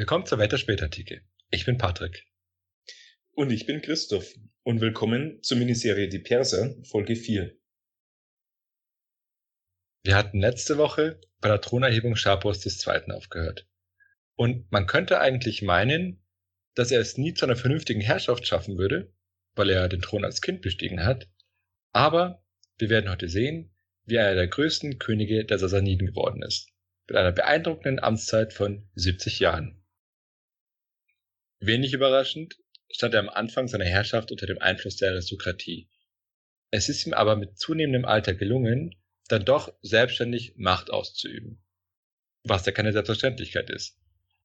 Willkommen zur Wetter Spätartikel. Ich bin Patrick. Und ich bin Christoph. Und willkommen zur Miniserie Die Perser, Folge 4. Wir hatten letzte Woche bei der Thronerhebung Schapurs II. aufgehört. Und man könnte eigentlich meinen, dass er es nie zu einer vernünftigen Herrschaft schaffen würde, weil er den Thron als Kind bestiegen hat. Aber wir werden heute sehen, wie er einer der größten Könige der Sassaniden geworden ist, mit einer beeindruckenden Amtszeit von 70 Jahren. Wenig überraschend stand er am Anfang seiner Herrschaft unter dem Einfluss der Aristokratie. Es ist ihm aber mit zunehmendem Alter gelungen, dann doch selbstständig Macht auszuüben. Was ja keine Selbstverständlichkeit ist.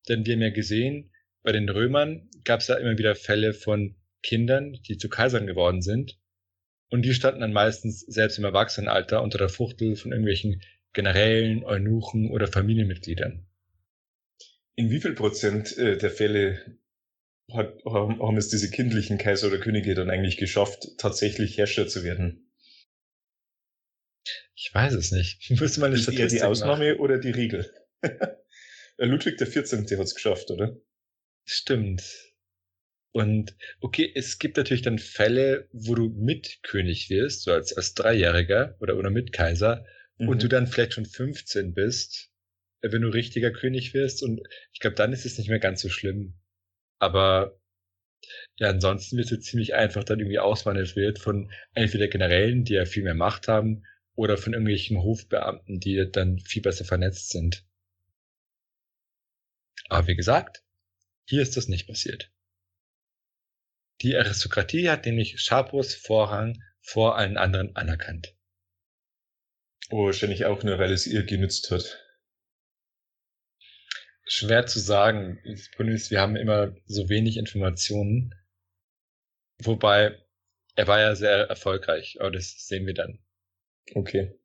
Denn wir haben ja gesehen, bei den Römern gab es ja immer wieder Fälle von Kindern, die zu Kaisern geworden sind und die standen dann meistens selbst im Erwachsenenalter unter der Fuchtel von irgendwelchen Generälen, Eunuchen oder Familienmitgliedern. In wie viel Prozent äh, der Fälle hat, haben es diese kindlichen Kaiser oder Könige dann eigentlich geschafft, tatsächlich Herrscher zu werden? Ich weiß es nicht. Ich müsste mal eine Ist eher die Ausnahme machen. oder die Regel? Ludwig der 14. hat es geschafft, oder? Stimmt. Und okay, es gibt natürlich dann Fälle, wo du Mitkönig wirst, so als, als Dreijähriger oder, oder Mitkaiser, mhm. und du dann vielleicht schon 15 bist, äh, wenn du richtiger König wirst. Und ich glaube, dann ist es nicht mehr ganz so schlimm. Aber ja, ansonsten wird es ziemlich einfach dann irgendwie ausmanövriert von entweder Generälen, die ja viel mehr Macht haben, oder von irgendwelchen Hofbeamten, die dann viel besser vernetzt sind. Aber wie gesagt, hier ist das nicht passiert. Die Aristokratie hat nämlich Schapurs Vorrang vor allen anderen anerkannt. Oh, wahrscheinlich auch nur, weil es ihr genützt hat. Schwer zu sagen. Das Problem ist, wir haben immer so wenig Informationen. Wobei, er war ja sehr erfolgreich, aber das sehen wir dann. Okay.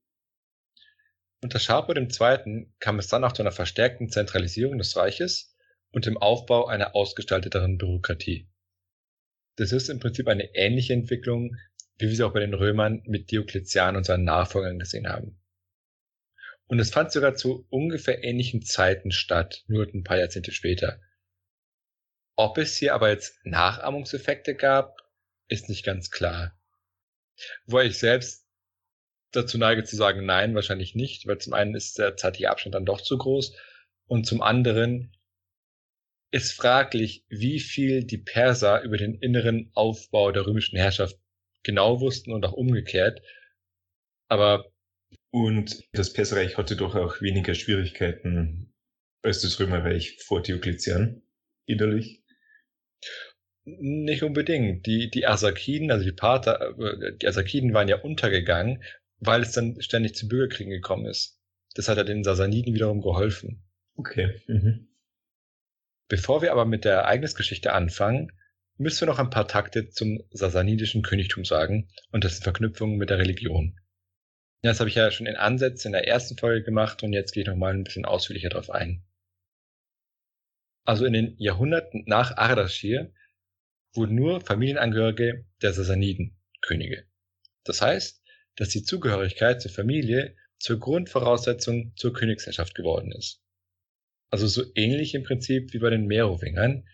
Unter Schapur II. kam es dann auch zu einer verstärkten Zentralisierung des Reiches und dem Aufbau einer ausgestalteteren Bürokratie. Das ist im Prinzip eine ähnliche Entwicklung, wie wir sie auch bei den Römern mit Diokletian und seinen Nachfolgern gesehen haben. Und es fand sogar zu ungefähr ähnlichen Zeiten statt, nur ein paar Jahrzehnte später. Ob es hier aber jetzt Nachahmungseffekte gab, ist nicht ganz klar. Wo ich selbst dazu neige zu sagen, nein, wahrscheinlich nicht, weil zum einen ist der zeitliche Abstand dann doch zu groß und zum anderen ist fraglich, wie viel die Perser über den inneren Aufbau der römischen Herrschaft genau wussten und auch umgekehrt. Aber und das Perserreich hatte doch auch weniger Schwierigkeiten als das Römerreich vor Diokletian innerlich. Nicht unbedingt. Die, die Arsakiden, also die Parther, äh, die Arsakiden waren ja untergegangen, weil es dann ständig zu Bürgerkriegen gekommen ist. Das hat ja den Sasaniden wiederum geholfen. Okay. Mhm. Bevor wir aber mit der Ereignisgeschichte anfangen, müssen wir noch ein paar Takte zum sasanidischen Königtum sagen und dessen Verknüpfungen mit der Religion. Das habe ich ja schon in Ansätzen in der ersten Folge gemacht und jetzt gehe ich nochmal ein bisschen ausführlicher darauf ein. Also in den Jahrhunderten nach Ardaschir wurden nur Familienangehörige der Sasaniden Könige. Das heißt, dass die Zugehörigkeit zur Familie zur Grundvoraussetzung zur Königsherrschaft geworden ist. Also so ähnlich im Prinzip wie bei den Merowingern,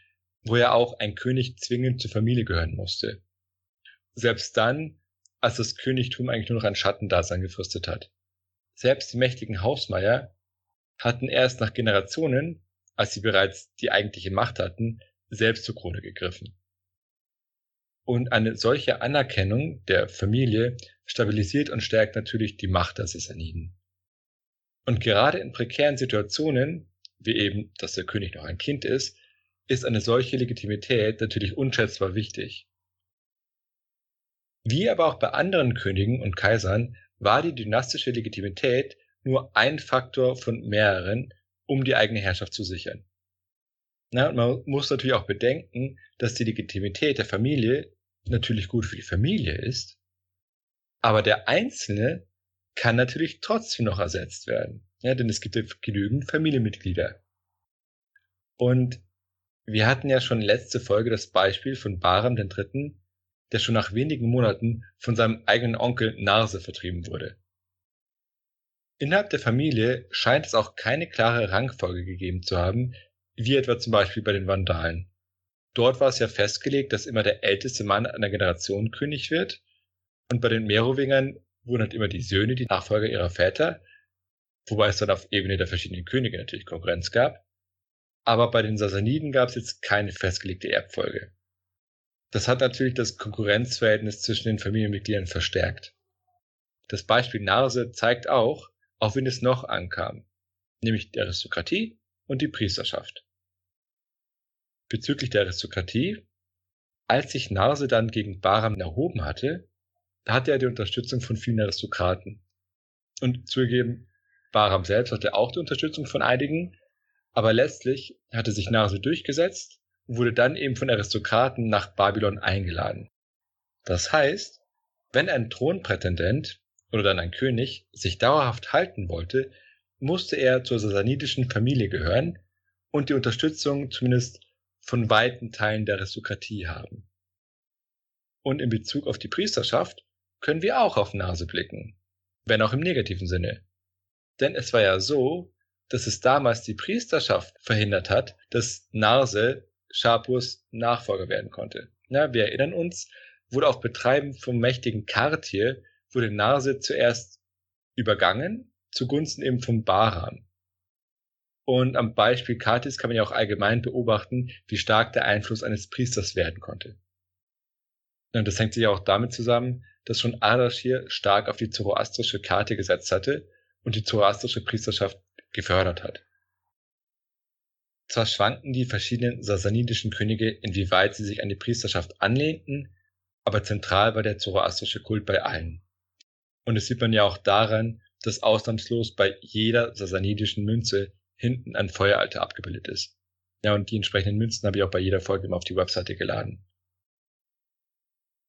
wo ja auch ein König zwingend zur Familie gehören musste. Selbst dann, als das Königtum eigentlich nur noch ein Schattendasein gefristet hat. Selbst die mächtigen Hausmeier hatten erst nach Generationen, als sie bereits die eigentliche Macht hatten, selbst zur Krone gegriffen. Und eine solche Anerkennung der Familie stabilisiert und stärkt natürlich die Macht der Sassaniden. Und gerade in prekären Situationen, wie eben, dass der König noch ein Kind ist, ist eine solche Legitimität natürlich unschätzbar wichtig. Wie aber auch bei anderen Königen und Kaisern war die dynastische Legitimität nur ein Faktor von mehreren, um die eigene Herrschaft zu sichern. Na, und man muss natürlich auch bedenken, dass die Legitimität der Familie natürlich gut für die Familie ist, aber der Einzelne kann natürlich trotzdem noch ersetzt werden. Ja, denn es gibt ja genügend Familienmitglieder. Und wir hatten ja schon letzte Folge das Beispiel von Baram III., der schon nach wenigen Monaten von seinem eigenen Onkel Narse vertrieben wurde. Innerhalb der Familie scheint es auch keine klare Rangfolge gegeben zu haben, wie etwa zum Beispiel bei den Vandalen. Dort war es ja festgelegt, dass immer der älteste Mann einer Generation König wird. Und bei den Merowingern wurden halt immer die Söhne, die Nachfolger ihrer Väter, wobei es dann auf Ebene der verschiedenen Könige natürlich Konkurrenz gab. Aber bei den Sassaniden gab es jetzt keine festgelegte Erbfolge. Das hat natürlich das Konkurrenzverhältnis zwischen den Familienmitgliedern verstärkt. Das Beispiel Narse zeigt auch, auf wen es noch ankam, nämlich die Aristokratie und die Priesterschaft. Bezüglich der Aristokratie, als sich Narse dann gegen Bahram erhoben hatte, hatte er die Unterstützung von vielen Aristokraten. Und zugegeben, Bahram selbst hatte auch die Unterstützung von einigen, aber letztlich hatte sich Narse durchgesetzt wurde dann eben von Aristokraten nach Babylon eingeladen. Das heißt, wenn ein Thronprätendent oder dann ein König sich dauerhaft halten wollte, musste er zur sasanidischen Familie gehören und die Unterstützung zumindest von weiten Teilen der Aristokratie haben. Und in Bezug auf die Priesterschaft können wir auch auf Nase blicken, wenn auch im negativen Sinne. Denn es war ja so, dass es damals die Priesterschaft verhindert hat, dass Narse Schapurs Nachfolger werden konnte. Ja, wir erinnern uns, wurde auf Betreiben vom mächtigen Kartir, wurde Narse zuerst übergangen, zugunsten eben vom Bahram. Und am Beispiel Katis kann man ja auch allgemein beobachten, wie stark der Einfluss eines Priesters werden konnte. Und das hängt sich ja auch damit zusammen, dass schon Ardashir stark auf die zoroastrische Karte gesetzt hatte und die zoroastrische Priesterschaft gefördert hat. Zwar schwankten die verschiedenen sasanidischen Könige, inwieweit sie sich an die Priesterschaft anlehnten, aber zentral war der zoroastrische Kult bei allen. Und das sieht man ja auch daran, dass ausnahmslos bei jeder sasanidischen Münze hinten ein Feueralter abgebildet ist. Ja, und die entsprechenden Münzen habe ich auch bei jeder Folge immer auf die Webseite geladen.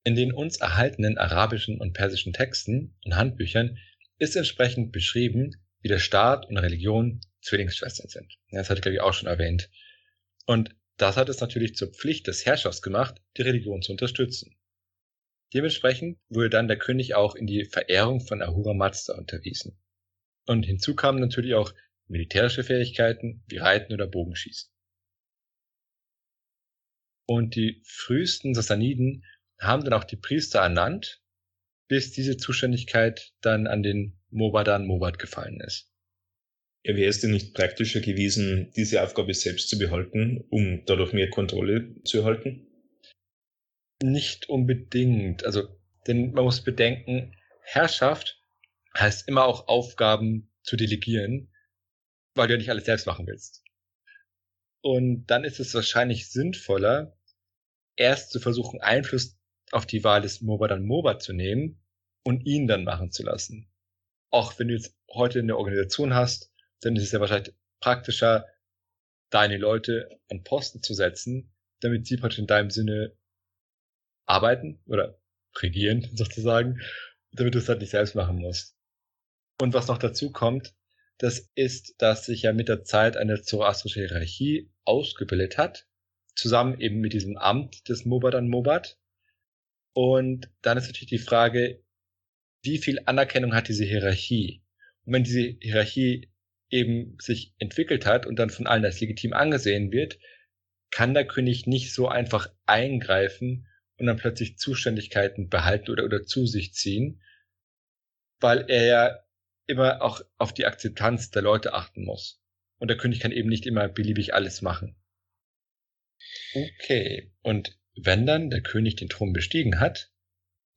In den uns erhaltenen arabischen und persischen Texten und Handbüchern ist entsprechend beschrieben, wie der Staat und Religion Zwillingsschwestern sind. Das hatte ich, glaube ich, auch schon erwähnt. Und das hat es natürlich zur Pflicht des Herrschers gemacht, die Religion zu unterstützen. Dementsprechend wurde dann der König auch in die Verehrung von Ahura Mazda unterwiesen. Und hinzu kamen natürlich auch militärische Fähigkeiten wie Reiten oder Bogenschießen. Und die frühesten Sassaniden haben dann auch die Priester ernannt, bis diese Zuständigkeit dann an den Mobadan Mobad gefallen ist. Ja, wäre es denn nicht praktischer gewesen, diese Aufgabe selbst zu behalten, um dadurch mehr Kontrolle zu erhalten? Nicht unbedingt. Also, denn man muss bedenken, Herrschaft heißt immer auch Aufgaben zu delegieren weil du ja nicht alles selbst machen willst. Und dann ist es wahrscheinlich sinnvoller, erst zu versuchen, Einfluss auf die Wahl des Moba dann Moba zu nehmen und ihn dann machen zu lassen. Auch wenn du jetzt heute eine Organisation hast, dann ist es ja wahrscheinlich praktischer, deine Leute an Posten zu setzen, damit sie praktisch in deinem Sinne arbeiten oder regieren sozusagen, damit du es halt nicht selbst machen musst. Und was noch dazu kommt, das ist, dass sich ja mit der Zeit eine zoroastrische Hierarchie ausgebildet hat, zusammen eben mit diesem Amt des Mobadan Mobat. Und dann ist natürlich die Frage, wie viel Anerkennung hat diese Hierarchie? Und wenn diese Hierarchie eben sich entwickelt hat und dann von allen als legitim angesehen wird, kann der König nicht so einfach eingreifen und dann plötzlich Zuständigkeiten behalten oder, oder zu sich ziehen, weil er ja immer auch auf die Akzeptanz der Leute achten muss. Und der König kann eben nicht immer beliebig alles machen. Okay, und wenn dann der König den Thron bestiegen hat,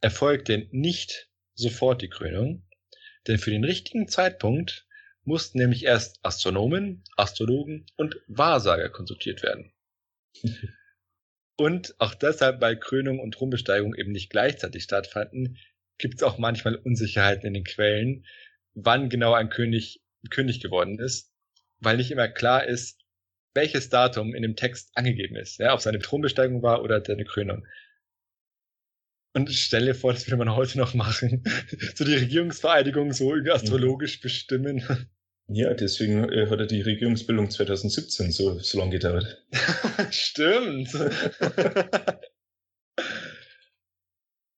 erfolgt denn nicht sofort die Krönung, denn für den richtigen Zeitpunkt mussten nämlich erst Astronomen, Astrologen und Wahrsager konsultiert werden. und auch deshalb, weil Krönung und Thronbesteigung eben nicht gleichzeitig stattfanden, gibt es auch manchmal Unsicherheiten in den Quellen, wann genau ein König König geworden ist, weil nicht immer klar ist, welches Datum in dem Text angegeben ist, ja, ob seine Thronbesteigung war oder seine Krönung. Und stell dir vor, das würde man heute noch machen. so die Regierungsvereidigung so astrologisch bestimmen. Ja, deswegen äh, hat er die Regierungsbildung 2017 so, so lange gedauert. Stimmt.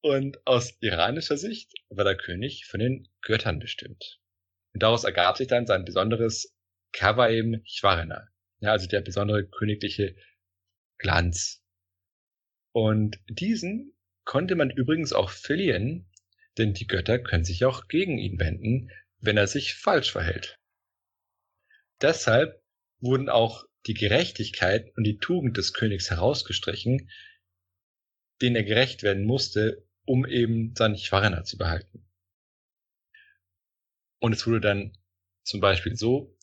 Und aus iranischer Sicht war der König von den Göttern bestimmt. Und daraus ergab sich dann sein besonderes Kawaim Chwarena, Ja, also der besondere königliche Glanz. Und diesen konnte man übrigens auch verlieren, denn die Götter können sich auch gegen ihn wenden, wenn er sich falsch verhält. Deshalb wurden auch die Gerechtigkeit und die Tugend des Königs herausgestrichen, denen er gerecht werden musste, um eben seinen Chwarana zu behalten. Und es wurde dann zum Beispiel so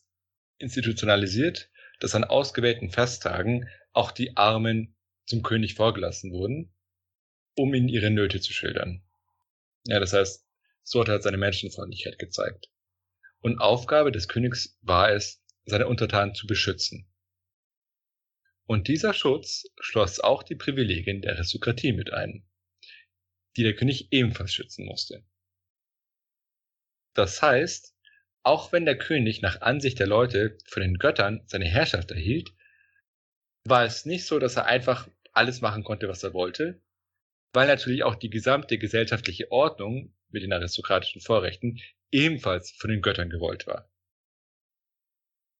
institutionalisiert, dass an ausgewählten Festtagen auch die Armen zum König vorgelassen wurden, um ihnen ihre Nöte zu schildern. Ja, das heißt, so hat seine Menschenfreundlichkeit gezeigt. Und Aufgabe des Königs war es, seine Untertanen zu beschützen. Und dieser Schutz schloss auch die Privilegien der Aristokratie mit ein, die der König ebenfalls schützen musste. Das heißt, auch wenn der König nach Ansicht der Leute von den Göttern seine Herrschaft erhielt, war es nicht so, dass er einfach alles machen konnte, was er wollte, weil natürlich auch die gesamte gesellschaftliche Ordnung mit den aristokratischen Vorrechten ebenfalls von den Göttern gewollt war.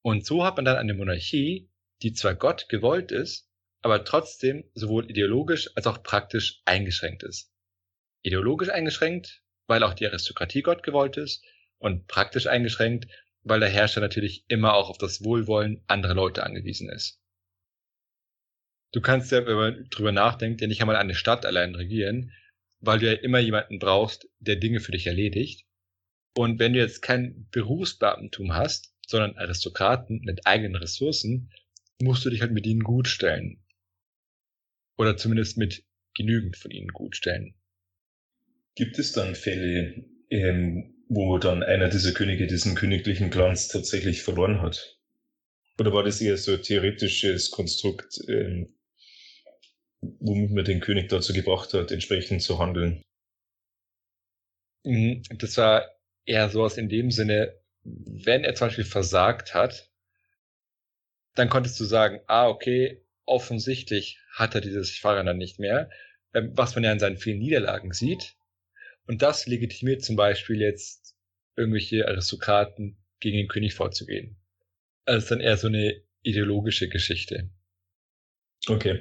Und so hat man dann eine Monarchie, die zwar Gott gewollt ist, aber trotzdem sowohl ideologisch als auch praktisch eingeschränkt ist. Ideologisch eingeschränkt, weil auch die Aristokratie Gott gewollt ist, und praktisch eingeschränkt, weil der Herrscher natürlich immer auch auf das Wohlwollen anderer Leute angewiesen ist. Du kannst ja, wenn man drüber nachdenkt, ja nicht einmal eine Stadt allein regieren, weil du ja immer jemanden brauchst, der Dinge für dich erledigt. Und wenn du jetzt kein Berufsbeamtentum hast, sondern Aristokraten mit eigenen Ressourcen, musst du dich halt mit ihnen gut stellen. Oder zumindest mit genügend von ihnen gut stellen. Gibt es dann Fälle, ähm, wo dann einer dieser Könige diesen königlichen Glanz tatsächlich verloren hat? Oder war das eher so ein theoretisches Konstrukt, ähm, womit man den König dazu gebracht hat, entsprechend zu handeln? Mhm, das war eher sowas in dem Sinne, wenn er zum Beispiel versagt hat, dann konntest du sagen, ah, okay, offensichtlich hat er dieses Fahrrad nicht mehr, ähm, was man ja in seinen vielen Niederlagen sieht. Und das legitimiert zum Beispiel jetzt irgendwelche Aristokraten gegen den König vorzugehen. Also ist dann eher so eine ideologische Geschichte. Okay.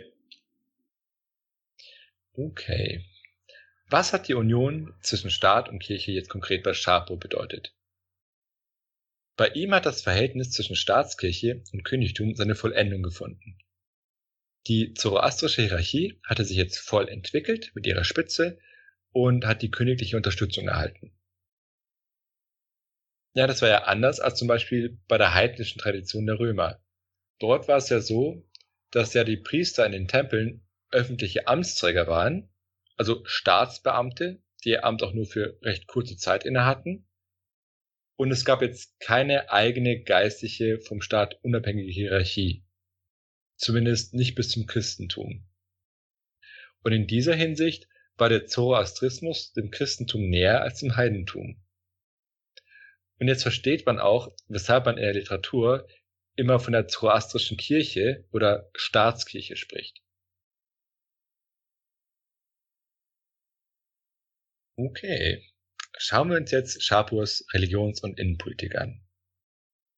Okay. Was hat die Union zwischen Staat und Kirche jetzt konkret bei Schapo bedeutet? Bei ihm hat das Verhältnis zwischen Staatskirche und Königtum seine Vollendung gefunden. Die zoroastrische Hierarchie hatte sich jetzt voll entwickelt mit ihrer Spitze und hat die königliche Unterstützung erhalten. Ja, das war ja anders als zum Beispiel bei der heidnischen Tradition der Römer. Dort war es ja so, dass ja die Priester in den Tempeln öffentliche Amtsträger waren, also Staatsbeamte, die ihr Amt auch nur für recht kurze Zeit inne hatten. Und es gab jetzt keine eigene geistliche, vom Staat unabhängige Hierarchie. Zumindest nicht bis zum Christentum. Und in dieser Hinsicht war der Zoroastrismus dem Christentum näher als dem Heidentum. Und jetzt versteht man auch, weshalb man in der Literatur immer von der zoroastrischen Kirche oder Staatskirche spricht. Okay, schauen wir uns jetzt Schapurs Religions- und Innenpolitik an.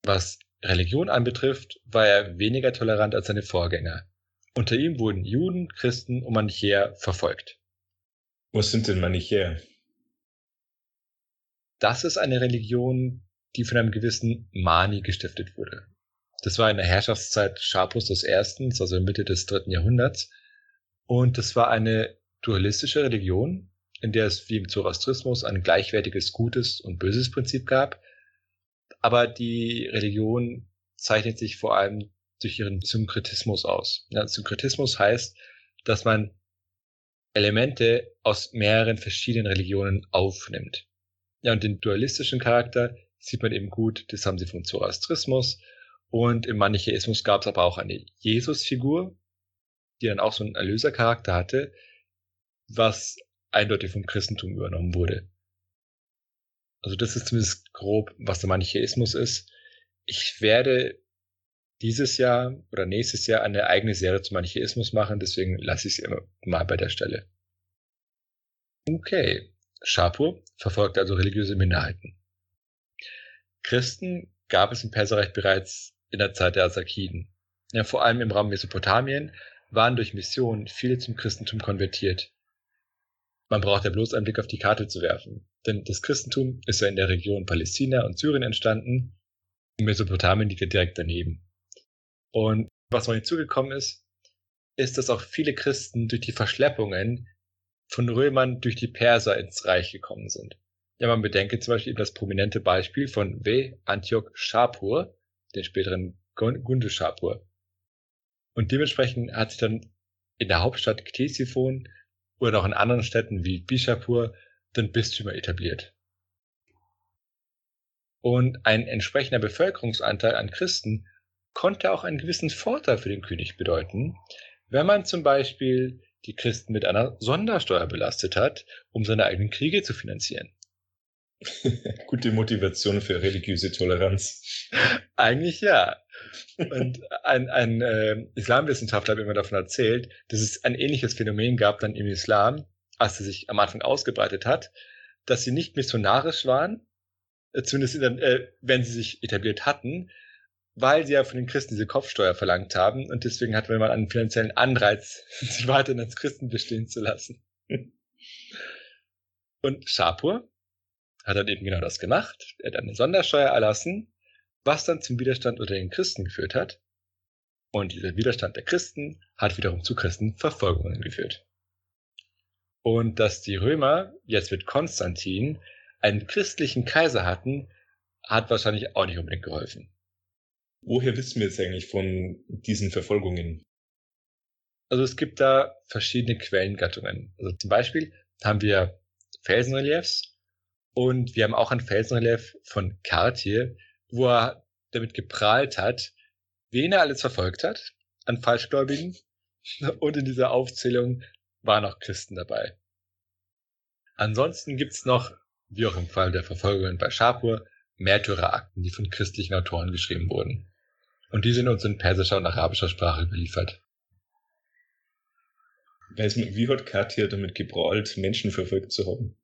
Was Religion anbetrifft, war er weniger tolerant als seine Vorgänger. Unter ihm wurden Juden, Christen und Manichäer verfolgt. Was sind denn Manichäer? Das ist eine Religion, die von einem gewissen Mani gestiftet wurde. Das war in der Herrschaftszeit Schapus des Ersten, also Mitte des dritten Jahrhunderts. Und das war eine dualistische Religion, in der es wie im Zoroastrismus ein gleichwertiges Gutes und Böses Prinzip gab. Aber die Religion zeichnet sich vor allem durch ihren Synkretismus aus. Ja, Synkretismus heißt, dass man Elemente aus mehreren verschiedenen Religionen aufnimmt. Ja, und den dualistischen Charakter sieht man eben gut, das haben sie vom Zoroastrismus. Und im Manichäismus gab es aber auch eine Jesusfigur, die dann auch so einen Erlösercharakter hatte, was eindeutig vom Christentum übernommen wurde. Also das ist zumindest grob, was der Manichäismus ist. Ich werde dieses Jahr oder nächstes Jahr eine eigene Serie zum Manichäismus machen, deswegen lasse ich es mal bei der Stelle. Okay, Schapur verfolgt also religiöse Minderheiten. Christen gab es im Perserreich bereits in der Zeit der Arsakiden. ja, vor allem im Raum Mesopotamien, waren durch Missionen viele zum Christentum konvertiert. Man braucht ja bloß einen Blick auf die Karte zu werfen. Denn das Christentum ist ja in der Region Palästina und Syrien entstanden. Mesopotamien liegt ja direkt daneben. Und was noch hinzugekommen ist, ist, dass auch viele Christen durch die Verschleppungen von Römern durch die Perser ins Reich gekommen sind. Ja, man bedenke zum Beispiel das prominente Beispiel von W. Antioch Shapur, den späteren Gunde Shapur. Und dementsprechend hat sich dann in der Hauptstadt Ktesiphon oder auch in anderen Städten wie Bishapur dann Bistümer etabliert. Und ein entsprechender Bevölkerungsanteil an Christen konnte auch einen gewissen Vorteil für den König bedeuten, wenn man zum Beispiel die Christen mit einer Sondersteuer belastet hat, um seine eigenen Kriege zu finanzieren. Gute Motivation für religiöse Toleranz. Eigentlich ja. Und ein, ein äh, Islamwissenschaftler hat mir davon erzählt, dass es ein ähnliches Phänomen gab dann im Islam, als er sich am Anfang ausgebreitet hat, dass sie nicht missionarisch waren, äh, zumindest dann, äh, wenn sie sich etabliert hatten, weil sie ja von den Christen diese Kopfsteuer verlangt haben und deswegen hatte man einen finanziellen Anreiz, sich weiterhin als Christen bestehen zu lassen. Und Shapur hat dann eben genau das gemacht. Er hat eine Sondersteuer erlassen, was dann zum Widerstand unter den Christen geführt hat. Und dieser Widerstand der Christen hat wiederum zu Christenverfolgungen geführt. Und dass die Römer jetzt mit Konstantin einen christlichen Kaiser hatten, hat wahrscheinlich auch nicht unbedingt geholfen. Woher wissen wir jetzt eigentlich von diesen Verfolgungen? Also es gibt da verschiedene Quellengattungen. Also zum Beispiel haben wir Felsenreliefs und wir haben auch ein Felsenrelief von Cartier, wo er damit geprahlt hat, wen er alles verfolgt hat an Falschgläubigen. Und in dieser Aufzählung waren auch Christen dabei. Ansonsten gibt's noch, wie auch im Fall der Verfolgungen bei Schapur, Märtyrerakten, die von christlichen Autoren geschrieben wurden. Und die sind uns in persischer und arabischer Sprache überliefert. Weiß man, wie hat Katja damit geprahlt, Menschen verfolgt zu haben?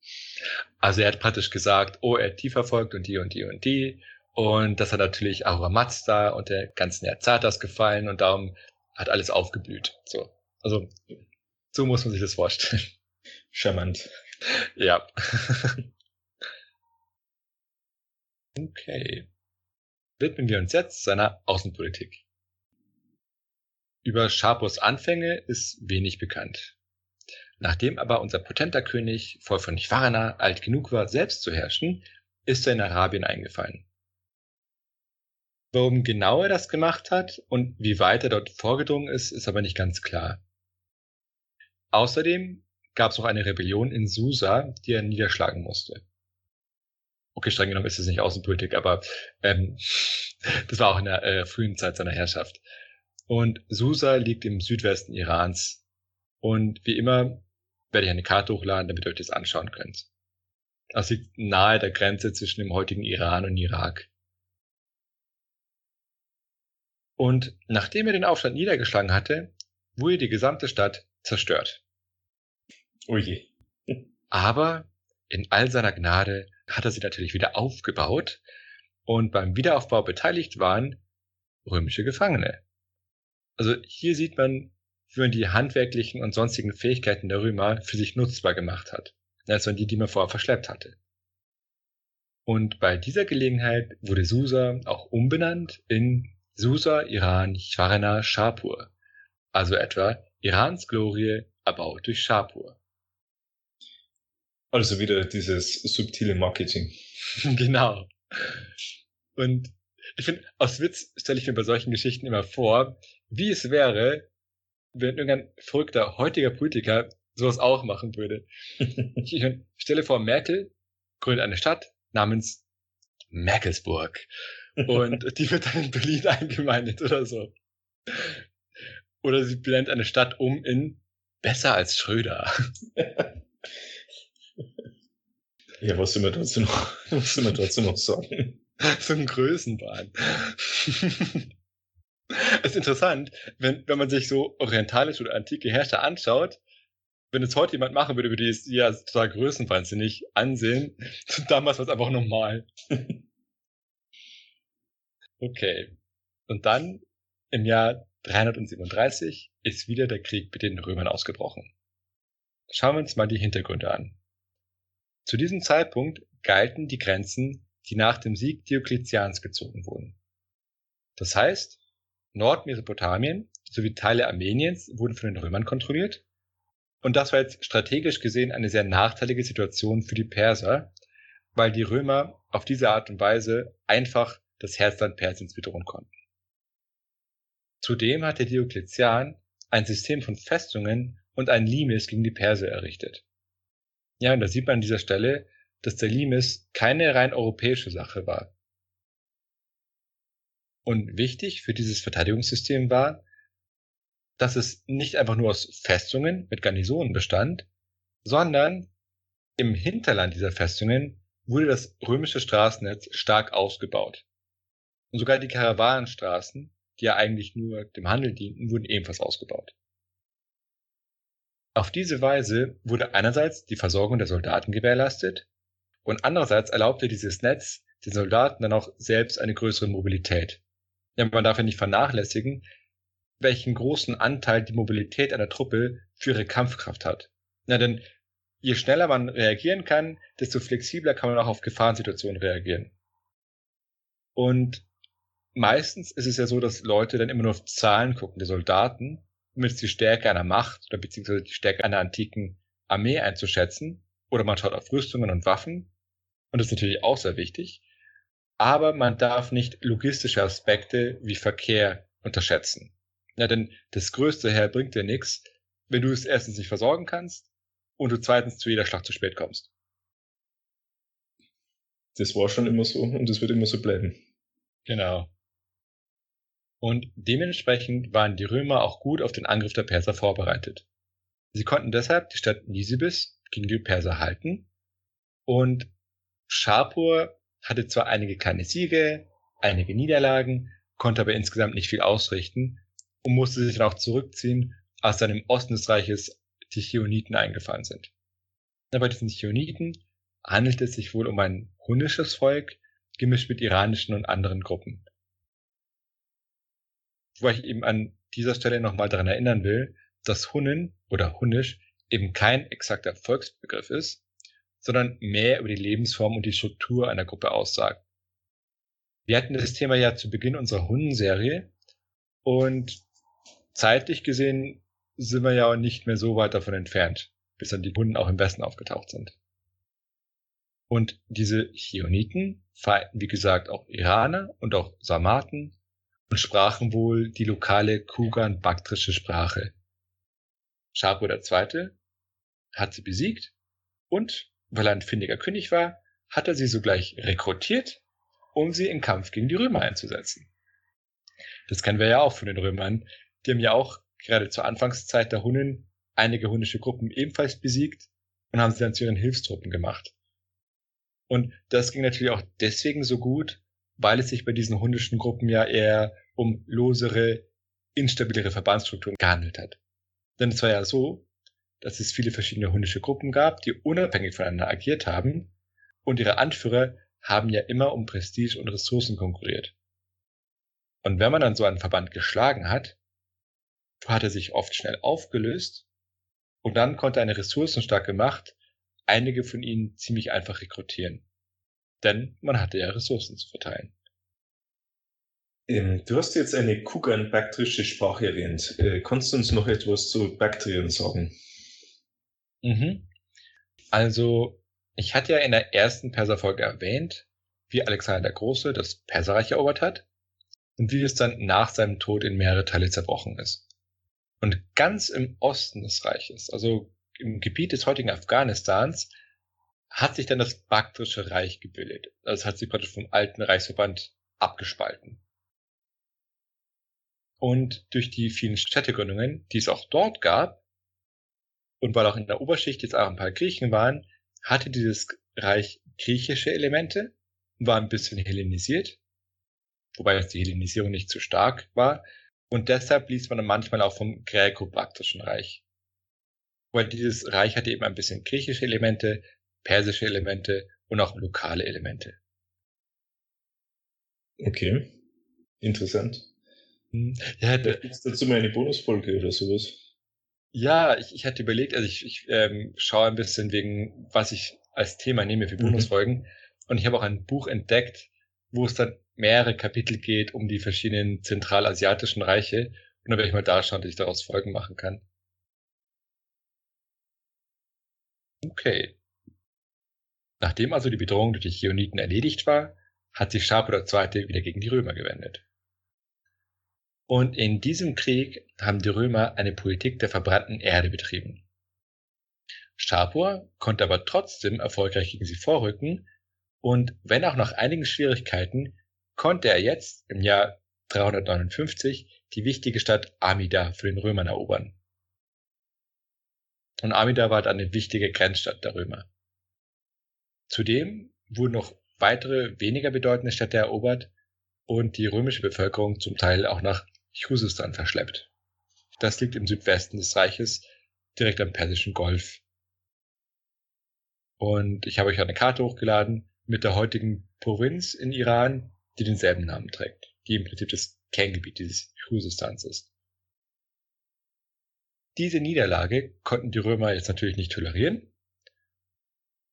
Also er hat praktisch gesagt, oh, er hat die verfolgt und die und die und die. Und das hat natürlich Ahura Mazda und der ganzen Erzatas gefallen und darum hat alles aufgeblüht. So. Also, so muss man sich das vorstellen. Charmant. Ja. okay widmen wir uns jetzt seiner Außenpolitik. Über Schapurs Anfänge ist wenig bekannt. Nachdem aber unser potenter König voll von Varna alt genug war, selbst zu herrschen, ist er in Arabien eingefallen. Warum genau er das gemacht hat und wie weit er dort vorgedrungen ist, ist aber nicht ganz klar. Außerdem gab es noch eine Rebellion in Susa, die er niederschlagen musste okay, streng genommen ist es nicht Außenpolitik, aber ähm, das war auch in der äh, frühen Zeit seiner Herrschaft. Und Susa liegt im Südwesten Irans. Und wie immer werde ich eine Karte hochladen, damit ihr euch das anschauen könnt. Das liegt nahe der Grenze zwischen dem heutigen Iran und Irak. Und nachdem er den Aufstand niedergeschlagen hatte, wurde die gesamte Stadt zerstört. Oh je. Aber in all seiner Gnade hat er sie natürlich wieder aufgebaut und beim Wiederaufbau beteiligt waren römische Gefangene. Also hier sieht man, wie man die handwerklichen und sonstigen Fähigkeiten der Römer für sich nutzbar gemacht hat, als die, die man vorher verschleppt hatte. Und bei dieser Gelegenheit wurde Susa auch umbenannt in Susa Iran Chwarna Shapur, also etwa Irans Glorie erbaut durch Shapur. Also wieder dieses subtile Marketing. genau. Und ich finde, aus Witz stelle ich mir bei solchen Geschichten immer vor, wie es wäre, wenn irgendein verrückter heutiger Politiker sowas auch machen würde. ich stelle vor, Merkel gründet eine Stadt namens Merkelsburg. Und die wird dann in Berlin eingemeindet oder so. Oder sie benennt eine Stadt um in besser als Schröder. Ja, was soll man dazu noch, was soll man dazu noch sagen? so ein Größenbahn. Es ist interessant, wenn, wenn man sich so orientalische oder antike Herrscher anschaut, wenn es heute jemand machen würde, würde ich es ja total größenwahnsinnig ansehen. Damals war es einfach normal. Okay. Und dann im Jahr 337 ist wieder der Krieg mit den Römern ausgebrochen. Schauen wir uns mal die Hintergründe an. Zu diesem Zeitpunkt galten die Grenzen, die nach dem Sieg Diokletians gezogen wurden. Das heißt, Nordmesopotamien sowie Teile Armeniens wurden von den Römern kontrolliert. Und das war jetzt strategisch gesehen eine sehr nachteilige Situation für die Perser, weil die Römer auf diese Art und Weise einfach das Herzland Persiens bedrohen konnten. Zudem hatte Diokletian ein System von Festungen und ein Limes gegen die Perser errichtet. Ja, und da sieht man an dieser Stelle, dass der Limes keine rein europäische Sache war. Und wichtig für dieses Verteidigungssystem war, dass es nicht einfach nur aus Festungen mit Garnisonen bestand, sondern im Hinterland dieser Festungen wurde das römische Straßennetz stark ausgebaut. Und sogar die Karawanenstraßen, die ja eigentlich nur dem Handel dienten, wurden ebenfalls ausgebaut. Auf diese Weise wurde einerseits die Versorgung der Soldaten gewährleistet und andererseits erlaubte dieses Netz den Soldaten dann auch selbst eine größere Mobilität. Ja, man darf ja nicht vernachlässigen, welchen großen Anteil die Mobilität einer Truppe für ihre Kampfkraft hat. Ja, denn je schneller man reagieren kann, desto flexibler kann man auch auf Gefahrensituationen reagieren. Und meistens ist es ja so, dass Leute dann immer nur auf Zahlen gucken, der Soldaten, um jetzt die Stärke einer Macht oder beziehungsweise die Stärke einer antiken Armee einzuschätzen. Oder man schaut auf Rüstungen und Waffen. Und das ist natürlich auch sehr wichtig. Aber man darf nicht logistische Aspekte wie Verkehr unterschätzen. Ja, denn das größte Heer bringt dir nichts, wenn du es erstens nicht versorgen kannst und du zweitens zu jeder Schlacht zu spät kommst. Das war schon immer so und das wird immer so bleiben. Genau. Und dementsprechend waren die Römer auch gut auf den Angriff der Perser vorbereitet. Sie konnten deshalb die Stadt Nisibis gegen die Perser halten und Schapur hatte zwar einige kleine Siege, einige Niederlagen, konnte aber insgesamt nicht viel ausrichten und musste sich dann auch zurückziehen, als dann im Osten des Reiches die Chioniten eingefallen sind. Bei diesen Chioniten handelt es sich wohl um ein hunnisches Volk, gemischt mit iranischen und anderen Gruppen. Wobei ich eben an dieser Stelle nochmal daran erinnern will, dass Hunnen oder Hunnisch eben kein exakter Volksbegriff ist, sondern mehr über die Lebensform und die Struktur einer Gruppe aussagt. Wir hatten das Thema ja zu Beginn unserer Hundenserie und zeitlich gesehen sind wir ja auch nicht mehr so weit davon entfernt, bis dann die Hunden auch im Westen aufgetaucht sind. Und diese Chioniten vereinten, wie gesagt, auch Iraner und auch Sarmaten und sprachen wohl die lokale Kugan-baktrische Sprache. Schapur II. hat sie besiegt und, weil er ein findiger König war, hat er sie sogleich rekrutiert, um sie im Kampf gegen die Römer einzusetzen. Das kennen wir ja auch von den Römern. Die haben ja auch gerade zur Anfangszeit der Hunnen einige hunnische Gruppen ebenfalls besiegt und haben sie dann zu ihren Hilfstruppen gemacht. Und das ging natürlich auch deswegen so gut, weil es sich bei diesen hundischen Gruppen ja eher um losere, instabilere Verbandsstrukturen gehandelt hat. Denn es war ja so, dass es viele verschiedene hundische Gruppen gab, die unabhängig voneinander agiert haben und ihre Anführer haben ja immer um Prestige und Ressourcen konkurriert. Und wenn man dann so einen Verband geschlagen hat, hat er sich oft schnell aufgelöst und dann konnte eine ressourcenstarke Macht einige von ihnen ziemlich einfach rekrutieren. Denn man hatte ja Ressourcen zu verteilen. Ähm, du hast jetzt eine Kugan-baktrische Sprache erwähnt. Äh, kannst du uns noch etwas zu Baktrien sagen? Mhm. Also, ich hatte ja in der ersten Perserfolge erwähnt, wie Alexander der Große das Perserreich erobert hat und wie es dann nach seinem Tod in mehrere Teile zerbrochen ist. Und ganz im Osten des Reiches, also im Gebiet des heutigen Afghanistans, hat sich dann das Baktrische Reich gebildet. Also hat sich praktisch vom alten Reichsverband abgespalten. Und durch die vielen Städtegründungen, die es auch dort gab, und weil auch in der Oberschicht jetzt auch ein paar Griechen waren, hatte dieses Reich griechische Elemente war ein bisschen hellenisiert, wobei jetzt die Hellenisierung nicht zu stark war. Und deshalb liest man dann manchmal auch vom Gräko-Baktischen Reich. Weil dieses Reich hatte eben ein bisschen griechische Elemente, persische Elemente und auch lokale Elemente. Okay, interessant. Hm. Ja, da gibt es dazu mal eine Bonusfolge oder sowas. Ja, ich, ich hatte überlegt, also ich, ich ähm, schaue ein bisschen wegen, was ich als Thema nehme für mhm. Bonusfolgen. Mhm. Und ich habe auch ein Buch entdeckt, wo es dann mehrere Kapitel geht um die verschiedenen zentralasiatischen Reiche. Und dann werde ich mal da schauen, dass ich daraus Folgen machen kann. Okay. Nachdem also die Bedrohung durch die Chioniten erledigt war, hat sich Sharpo II. wieder gegen die Römer gewendet. Und in diesem Krieg haben die Römer eine Politik der verbrannten Erde betrieben. Shapur konnte aber trotzdem erfolgreich gegen sie vorrücken und wenn auch nach einigen Schwierigkeiten konnte er jetzt im Jahr 359 die wichtige Stadt Amida für den Römern erobern. Und Amida war dann eine wichtige Grenzstadt der Römer. Zudem wurden noch weitere weniger bedeutende Städte erobert und die römische Bevölkerung zum Teil auch nach Chusistan verschleppt. Das liegt im Südwesten des Reiches, direkt am Persischen Golf. Und ich habe euch eine Karte hochgeladen mit der heutigen Provinz in Iran, die denselben Namen trägt, die im Prinzip das Kerngebiet dieses Chusistans ist. Diese Niederlage konnten die Römer jetzt natürlich nicht tolerieren.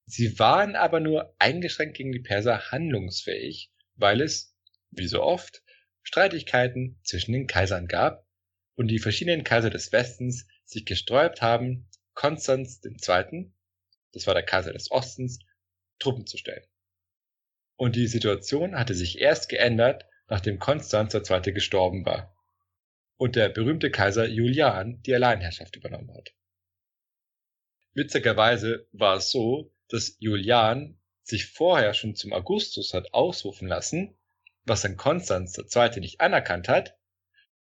Sie waren aber nur eingeschränkt gegen die Perser handlungsfähig, weil es, wie so oft, Streitigkeiten zwischen den Kaisern gab und die verschiedenen Kaiser des Westens sich gesträubt haben, Konstanz II., das war der Kaiser des Ostens, Truppen zu stellen. Und die Situation hatte sich erst geändert, nachdem Konstanz II. gestorben war und der berühmte Kaiser Julian die Alleinherrschaft übernommen hat. Witzigerweise war es so, dass Julian sich vorher schon zum Augustus hat ausrufen lassen, was dann Konstanz II. nicht anerkannt hat,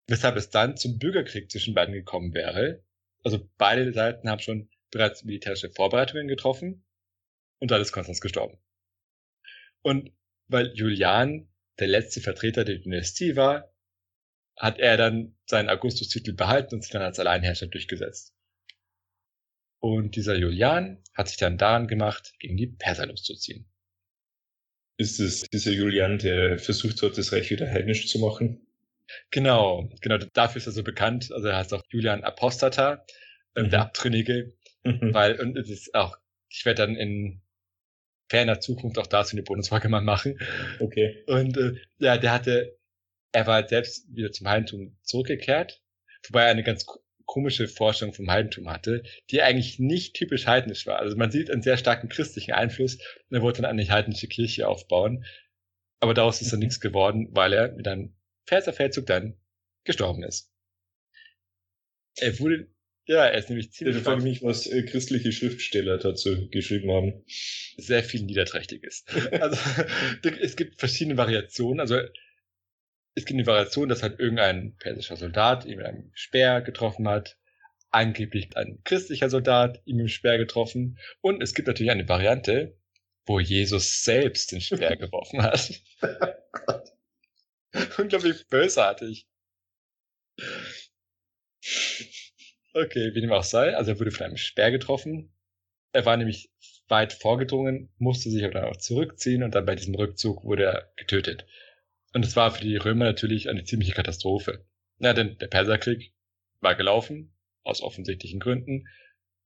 weshalb es dann zum Bürgerkrieg zwischen beiden gekommen wäre. Also beide Seiten haben schon bereits militärische Vorbereitungen getroffen und dann ist Konstanz gestorben. Und weil Julian der letzte Vertreter der Dynastie war, hat er dann seinen Augustus-Titel behalten und sich dann als Alleinherrscher durchgesetzt. Und dieser Julian hat sich dann daran gemacht, gegen die Perser loszuziehen. Ist es dieser Julian, der versucht hat, das Reich wieder heidnisch zu machen? Genau, genau, dafür ist er so bekannt. Also er heißt auch Julian Apostata, äh, mhm. der Abtrünnige, mhm. weil, und es ist auch, ich werde dann in ferner Zukunft auch dazu eine Bonusfolge mal machen. Okay. Und äh, ja, der hatte er war halt selbst wieder zum Heidentum zurückgekehrt, wobei er eine ganz komische Vorstellung vom Heidentum hatte, die eigentlich nicht typisch heidnisch war. Also man sieht einen sehr starken christlichen Einfluss und er wollte dann eine heidnische Kirche aufbauen. Aber daraus ist dann nichts geworden, weil er mit einem Perserfeldzug dann gestorben ist. Er wurde, ja, er ist nämlich ziemlich. Ich frage mich, was äh, christliche Schriftsteller dazu geschrieben haben. Sehr viel Niederträchtiges. also, es gibt verschiedene Variationen. Also, es gibt eine Variation, dass halt irgendein persischer Soldat ihn mit einem Speer getroffen hat. Angeblich ein christlicher Soldat ihn mit dem Speer getroffen. Und es gibt natürlich eine Variante, wo Jesus selbst den Speer geworfen hat. Unglaublich bösartig. Okay, wie dem auch sei. Also er wurde von einem Speer getroffen. Er war nämlich weit vorgedrungen, musste sich aber dann auch zurückziehen und dann bei diesem Rückzug wurde er getötet. Und es war für die Römer natürlich eine ziemliche Katastrophe. Ja, denn der Perserkrieg war gelaufen, aus offensichtlichen Gründen.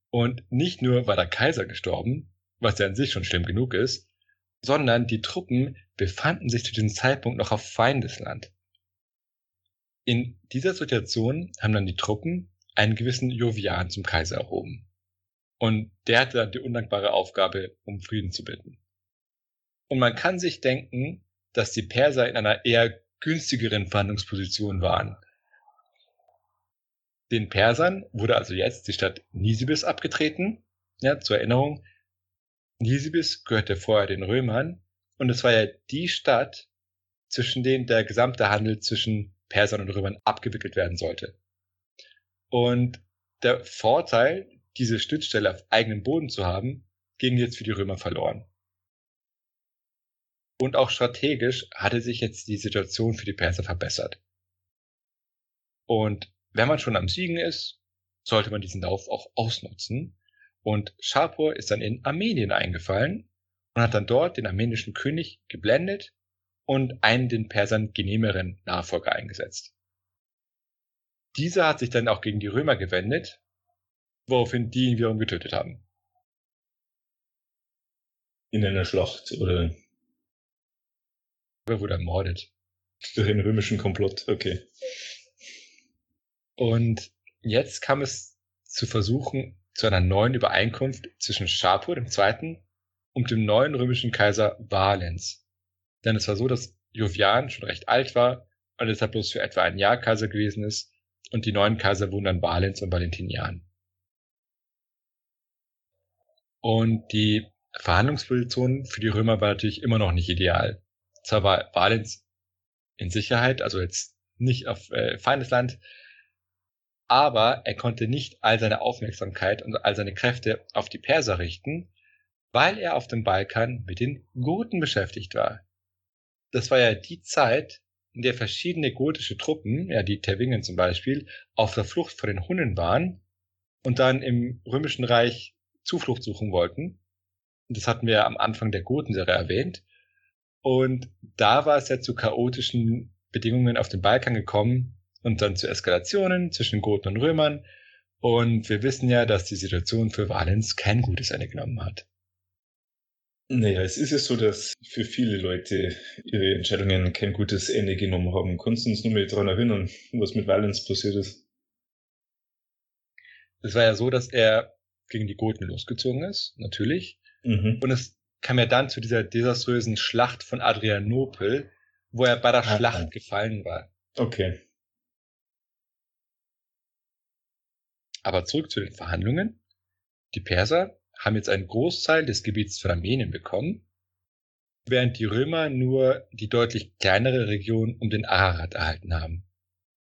Und nicht nur war der Kaiser gestorben, was ja an sich schon schlimm genug ist, sondern die Truppen befanden sich zu diesem Zeitpunkt noch auf Feindesland. In dieser Situation haben dann die Truppen einen gewissen Jovian zum Kaiser erhoben. Und der hatte dann die undankbare Aufgabe, um Frieden zu bitten. Und man kann sich denken, dass die Perser in einer eher günstigeren Verhandlungsposition waren. Den Persern wurde also jetzt die Stadt Nisibis abgetreten. Ja, zur Erinnerung, Nisibis gehörte vorher den Römern und es war ja die Stadt, zwischen denen der gesamte Handel zwischen Persern und Römern abgewickelt werden sollte. Und der Vorteil, diese Stützstelle auf eigenem Boden zu haben, ging jetzt für die Römer verloren. Und auch strategisch hatte sich jetzt die Situation für die Perser verbessert. Und wenn man schon am Siegen ist, sollte man diesen Lauf auch ausnutzen. Und Shapur ist dann in Armenien eingefallen und hat dann dort den armenischen König geblendet und einen den Persern genehmeren Nachfolger eingesetzt. Dieser hat sich dann auch gegen die Römer gewendet, woraufhin die ihn wiederum getötet haben. In einer Schlacht oder? Er wurde ermordet. Durch einen römischen Komplott, okay. Und jetzt kam es zu Versuchen zu einer neuen Übereinkunft zwischen Schapur II. und dem neuen römischen Kaiser Valens. Denn es war so, dass Jovian schon recht alt war und deshalb bloß für etwa ein Jahr Kaiser gewesen ist und die neuen Kaiser wurden dann Valens und Valentinian. Und die Verhandlungsposition für die Römer war natürlich immer noch nicht ideal. Zwar war Valens in Sicherheit, also jetzt nicht auf äh, Feindesland, aber er konnte nicht all seine Aufmerksamkeit und all seine Kräfte auf die Perser richten, weil er auf dem Balkan mit den Goten beschäftigt war. Das war ja die Zeit, in der verschiedene gotische Truppen, ja die Tervingen zum Beispiel, auf der Flucht vor den Hunnen waren und dann im römischen Reich Zuflucht suchen wollten. Das hatten wir am Anfang der Gotenserie erwähnt. Und da war es ja zu chaotischen Bedingungen auf dem Balkan gekommen und dann zu Eskalationen zwischen Goten und Römern. Und wir wissen ja, dass die Situation für Valens kein gutes Ende genommen hat. Naja, es ist ja so, dass für viele Leute ihre Entscheidungen kein gutes Ende genommen haben. Kannst du uns nur mal daran erinnern, was mit Valens passiert ist? Es war ja so, dass er gegen die Goten losgezogen ist, natürlich. Mhm. Und es kam ja dann zu dieser desaströsen Schlacht von Adrianopel, wo er bei der Ah, Schlacht ah. gefallen war. Okay. Aber zurück zu den Verhandlungen. Die Perser haben jetzt einen Großteil des Gebiets von Armenien bekommen, während die Römer nur die deutlich kleinere Region um den Ararat erhalten haben.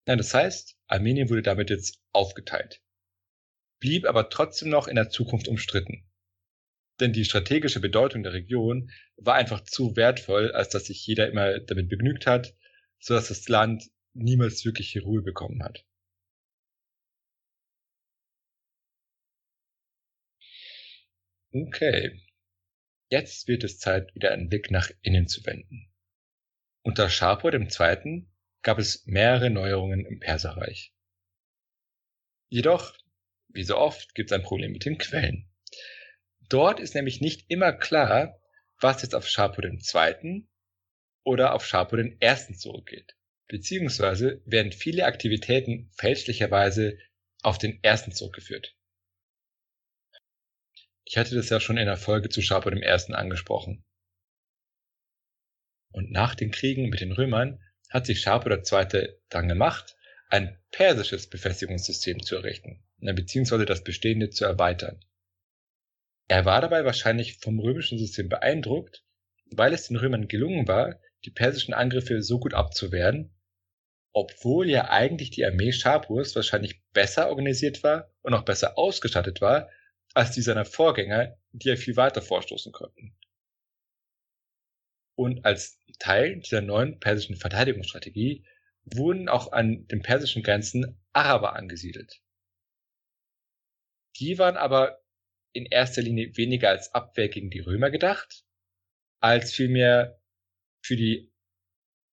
Ja, das heißt, Armenien wurde damit jetzt aufgeteilt, blieb aber trotzdem noch in der Zukunft umstritten. Denn die strategische Bedeutung der Region war einfach zu wertvoll, als dass sich jeder immer damit begnügt hat, so dass das Land niemals wirkliche Ruhe bekommen hat. Okay. Jetzt wird es Zeit, wieder einen Blick nach innen zu wenden. Unter Schapur II. gab es mehrere Neuerungen im Perserreich. Jedoch, wie so oft, gibt es ein Problem mit den Quellen. Dort ist nämlich nicht immer klar, was jetzt auf Schapur II. oder auf Schapur I. zurückgeht. Beziehungsweise werden viele Aktivitäten fälschlicherweise auf den ersten zurückgeführt. Ich hatte das ja schon in der Folge zu Schapur I. angesprochen. Und nach den Kriegen mit den Römern hat sich Schapur II. dran gemacht, ein persisches Befestigungssystem zu errichten, beziehungsweise das bestehende zu erweitern. Er war dabei wahrscheinlich vom römischen System beeindruckt, weil es den Römern gelungen war, die persischen Angriffe so gut abzuwehren, obwohl ja eigentlich die Armee Schapurs wahrscheinlich besser organisiert war und auch besser ausgestattet war als die seiner Vorgänger, die ja viel weiter vorstoßen konnten. Und als Teil dieser neuen persischen Verteidigungsstrategie wurden auch an den persischen Grenzen Araber angesiedelt. Die waren aber in erster Linie weniger als Abwehr gegen die Römer gedacht, als vielmehr für die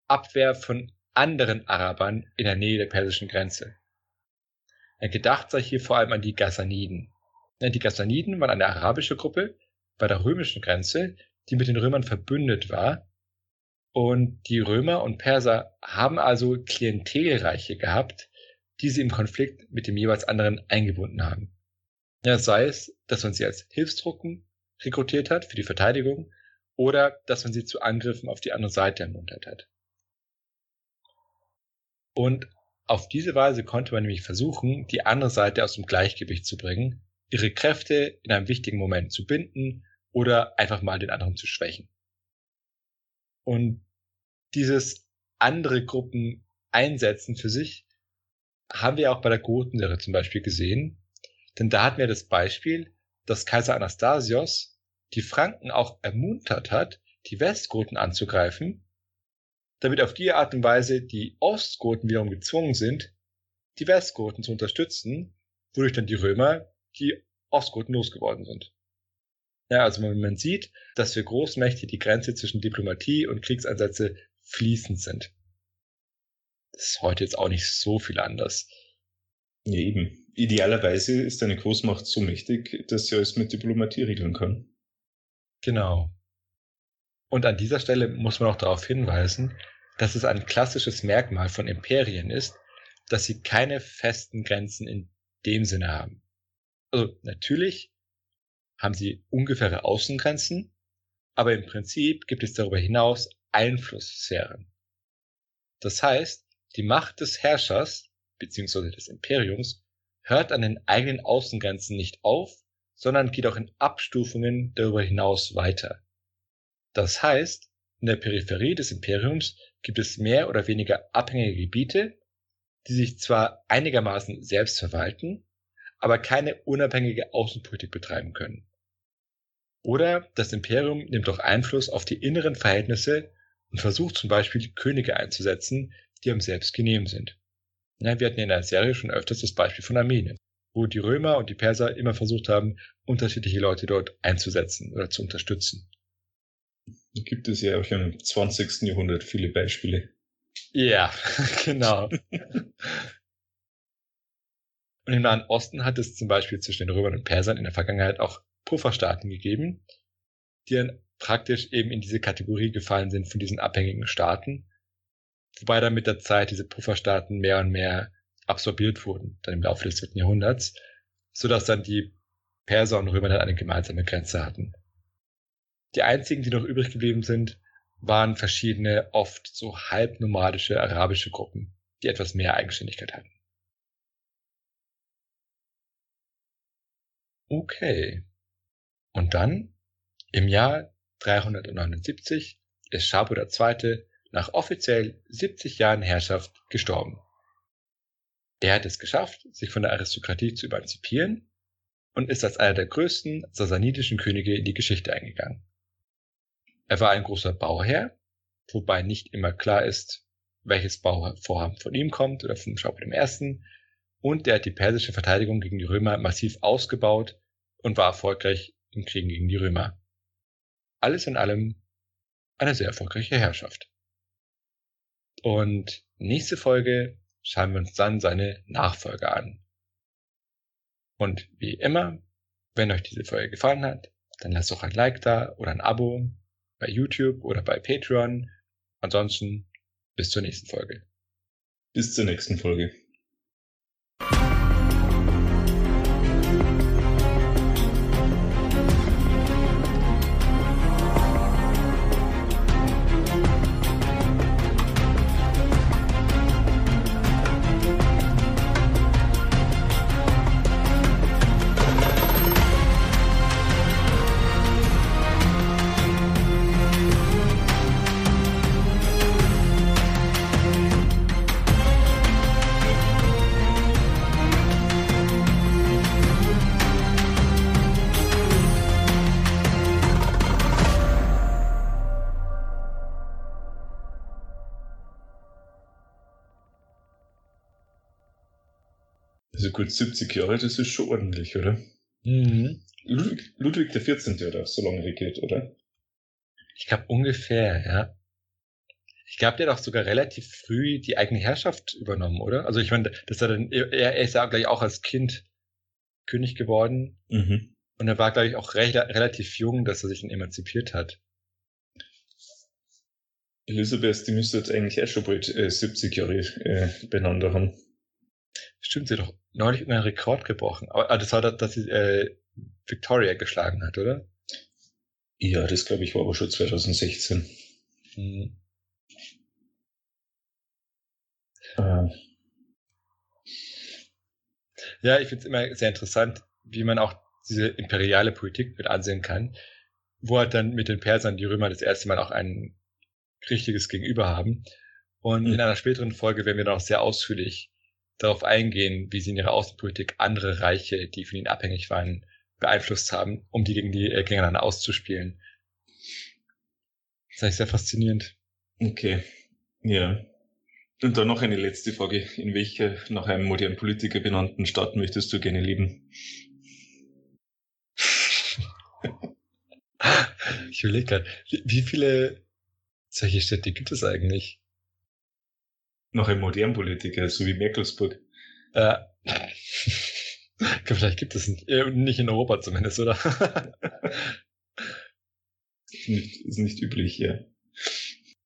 Abwehr von anderen Arabern in der Nähe der persischen Grenze. Gedacht sei hier vor allem an die Ghassaniden. Die Ghassaniden waren eine arabische Gruppe bei der römischen Grenze, die mit den Römern verbündet war. Und die Römer und Perser haben also Klientelreiche gehabt, die sie im Konflikt mit dem jeweils anderen eingebunden haben. Ja, sei es, dass man sie als Hilfstruppen rekrutiert hat für die Verteidigung oder dass man sie zu Angriffen auf die andere Seite ermuntert hat. Und auf diese Weise konnte man nämlich versuchen, die andere Seite aus dem Gleichgewicht zu bringen, ihre Kräfte in einem wichtigen Moment zu binden oder einfach mal den anderen zu schwächen. Und dieses andere Gruppen einsetzen für sich haben wir auch bei der Gotenserie zum Beispiel gesehen. Denn da hatten wir das Beispiel, dass Kaiser Anastasios die Franken auch ermuntert hat, die Westgoten anzugreifen, damit auf die Art und Weise die Ostgoten wiederum gezwungen sind, die Westgoten zu unterstützen, wodurch dann die Römer die Ostgoten losgeworden sind. Ja, also man, sieht, dass für Großmächte die Grenze zwischen Diplomatie und Kriegseinsätze fließend sind. Das ist heute jetzt auch nicht so viel anders. Ja, eben. Idealerweise ist eine Großmacht so mächtig, dass sie alles mit Diplomatie regeln kann. Genau. Und an dieser Stelle muss man auch darauf hinweisen, dass es ein klassisches Merkmal von Imperien ist, dass sie keine festen Grenzen in dem Sinne haben. Also natürlich haben sie ungefähre Außengrenzen, aber im Prinzip gibt es darüber hinaus Einflusssphären. Das heißt, die Macht des Herrschers bzw. des Imperiums hört an den eigenen Außengrenzen nicht auf, sondern geht auch in Abstufungen darüber hinaus weiter. Das heißt, in der Peripherie des Imperiums gibt es mehr oder weniger abhängige Gebiete, die sich zwar einigermaßen selbst verwalten, aber keine unabhängige Außenpolitik betreiben können. Oder das Imperium nimmt auch Einfluss auf die inneren Verhältnisse und versucht zum Beispiel Könige einzusetzen, die ihm selbst genehm sind. Ja, wir hatten in der Serie schon öfters das Beispiel von Armenien, wo die Römer und die Perser immer versucht haben, unterschiedliche Leute dort einzusetzen oder zu unterstützen. Da gibt es ja auch im 20. Jahrhundert viele Beispiele. Ja, genau. Und im Nahen Osten hat es zum Beispiel zwischen den Römern und Persern in der Vergangenheit auch Pufferstaaten gegeben, die dann praktisch eben in diese Kategorie gefallen sind von diesen abhängigen Staaten, wobei dann mit der Zeit diese Pufferstaaten mehr und mehr absorbiert wurden, dann im Laufe des dritten Jahrhunderts, sodass dann die Perser und Römer dann eine gemeinsame Grenze hatten. Die einzigen, die noch übrig geblieben sind, waren verschiedene, oft so halbnomadische arabische Gruppen, die etwas mehr Eigenständigkeit hatten. Okay. Und dann, im Jahr 379, ist Schabu II. Nach offiziell 70 Jahren Herrschaft gestorben. Er hat es geschafft, sich von der Aristokratie zu emanzipieren und ist als einer der größten sasanidischen Könige in die Geschichte eingegangen. Er war ein großer Bauherr, wobei nicht immer klar ist, welches Bauvorhaben von ihm kommt oder vom Schaupel I. Und er hat die persische Verteidigung gegen die Römer massiv ausgebaut und war erfolgreich im Kriegen gegen die Römer. Alles in allem eine sehr erfolgreiche Herrschaft. Und nächste Folge schauen wir uns dann seine Nachfolger an. Und wie immer, wenn euch diese Folge gefallen hat, dann lasst doch ein Like da oder ein Abo bei YouTube oder bei Patreon. Ansonsten bis zur nächsten Folge. Bis zur nächsten Folge. Gut 70 Jahre, das ist schon ordentlich, oder? Mhm. Ludwig, Ludwig der 14. hat auch so lange regiert, oder? Ich glaube ungefähr, ja. Ich glaube, der hat auch sogar relativ früh die eigene Herrschaft übernommen, oder? Also ich meine, das hat dann, er, er ist ja gleich auch als Kind König geworden. Mhm. Und er war, glaube ich, auch recht, relativ jung, dass er sich dann emanzipiert hat. Elisabeth, die müsste jetzt eigentlich auch schon bald äh, 70 Jahre äh, beieinander haben. Stimmt, sie hat doch neulich einen Rekord gebrochen. Aber ah, das war das, dass sie äh, Victoria geschlagen hat, oder? Ja, das glaube ich war aber schon 2016. Hm. Äh, Ja, ich finde es immer sehr interessant, wie man auch diese imperiale Politik mit ansehen kann, wo halt dann mit den Persern die Römer das erste Mal auch ein richtiges Gegenüber haben. Und Mhm. in einer späteren Folge werden wir noch sehr ausführlich darauf eingehen, wie sie in ihrer Außenpolitik andere Reiche, die von ihnen abhängig waren, beeinflusst haben, um die gegen die äh, gegeneinander auszuspielen. Das ist eigentlich sehr faszinierend. okay. Ja. Und dann noch eine letzte Frage. In welcher nach einem modernen Politiker benannten Stadt möchtest du gerne leben? Ich überlege gerade, wie, wie viele solche Städte gibt es eigentlich? Nach einem modernen Politiker, so wie Merkelsburg. Äh, vielleicht gibt es nicht, äh, nicht in Europa zumindest, oder? nicht, ist nicht üblich, ja.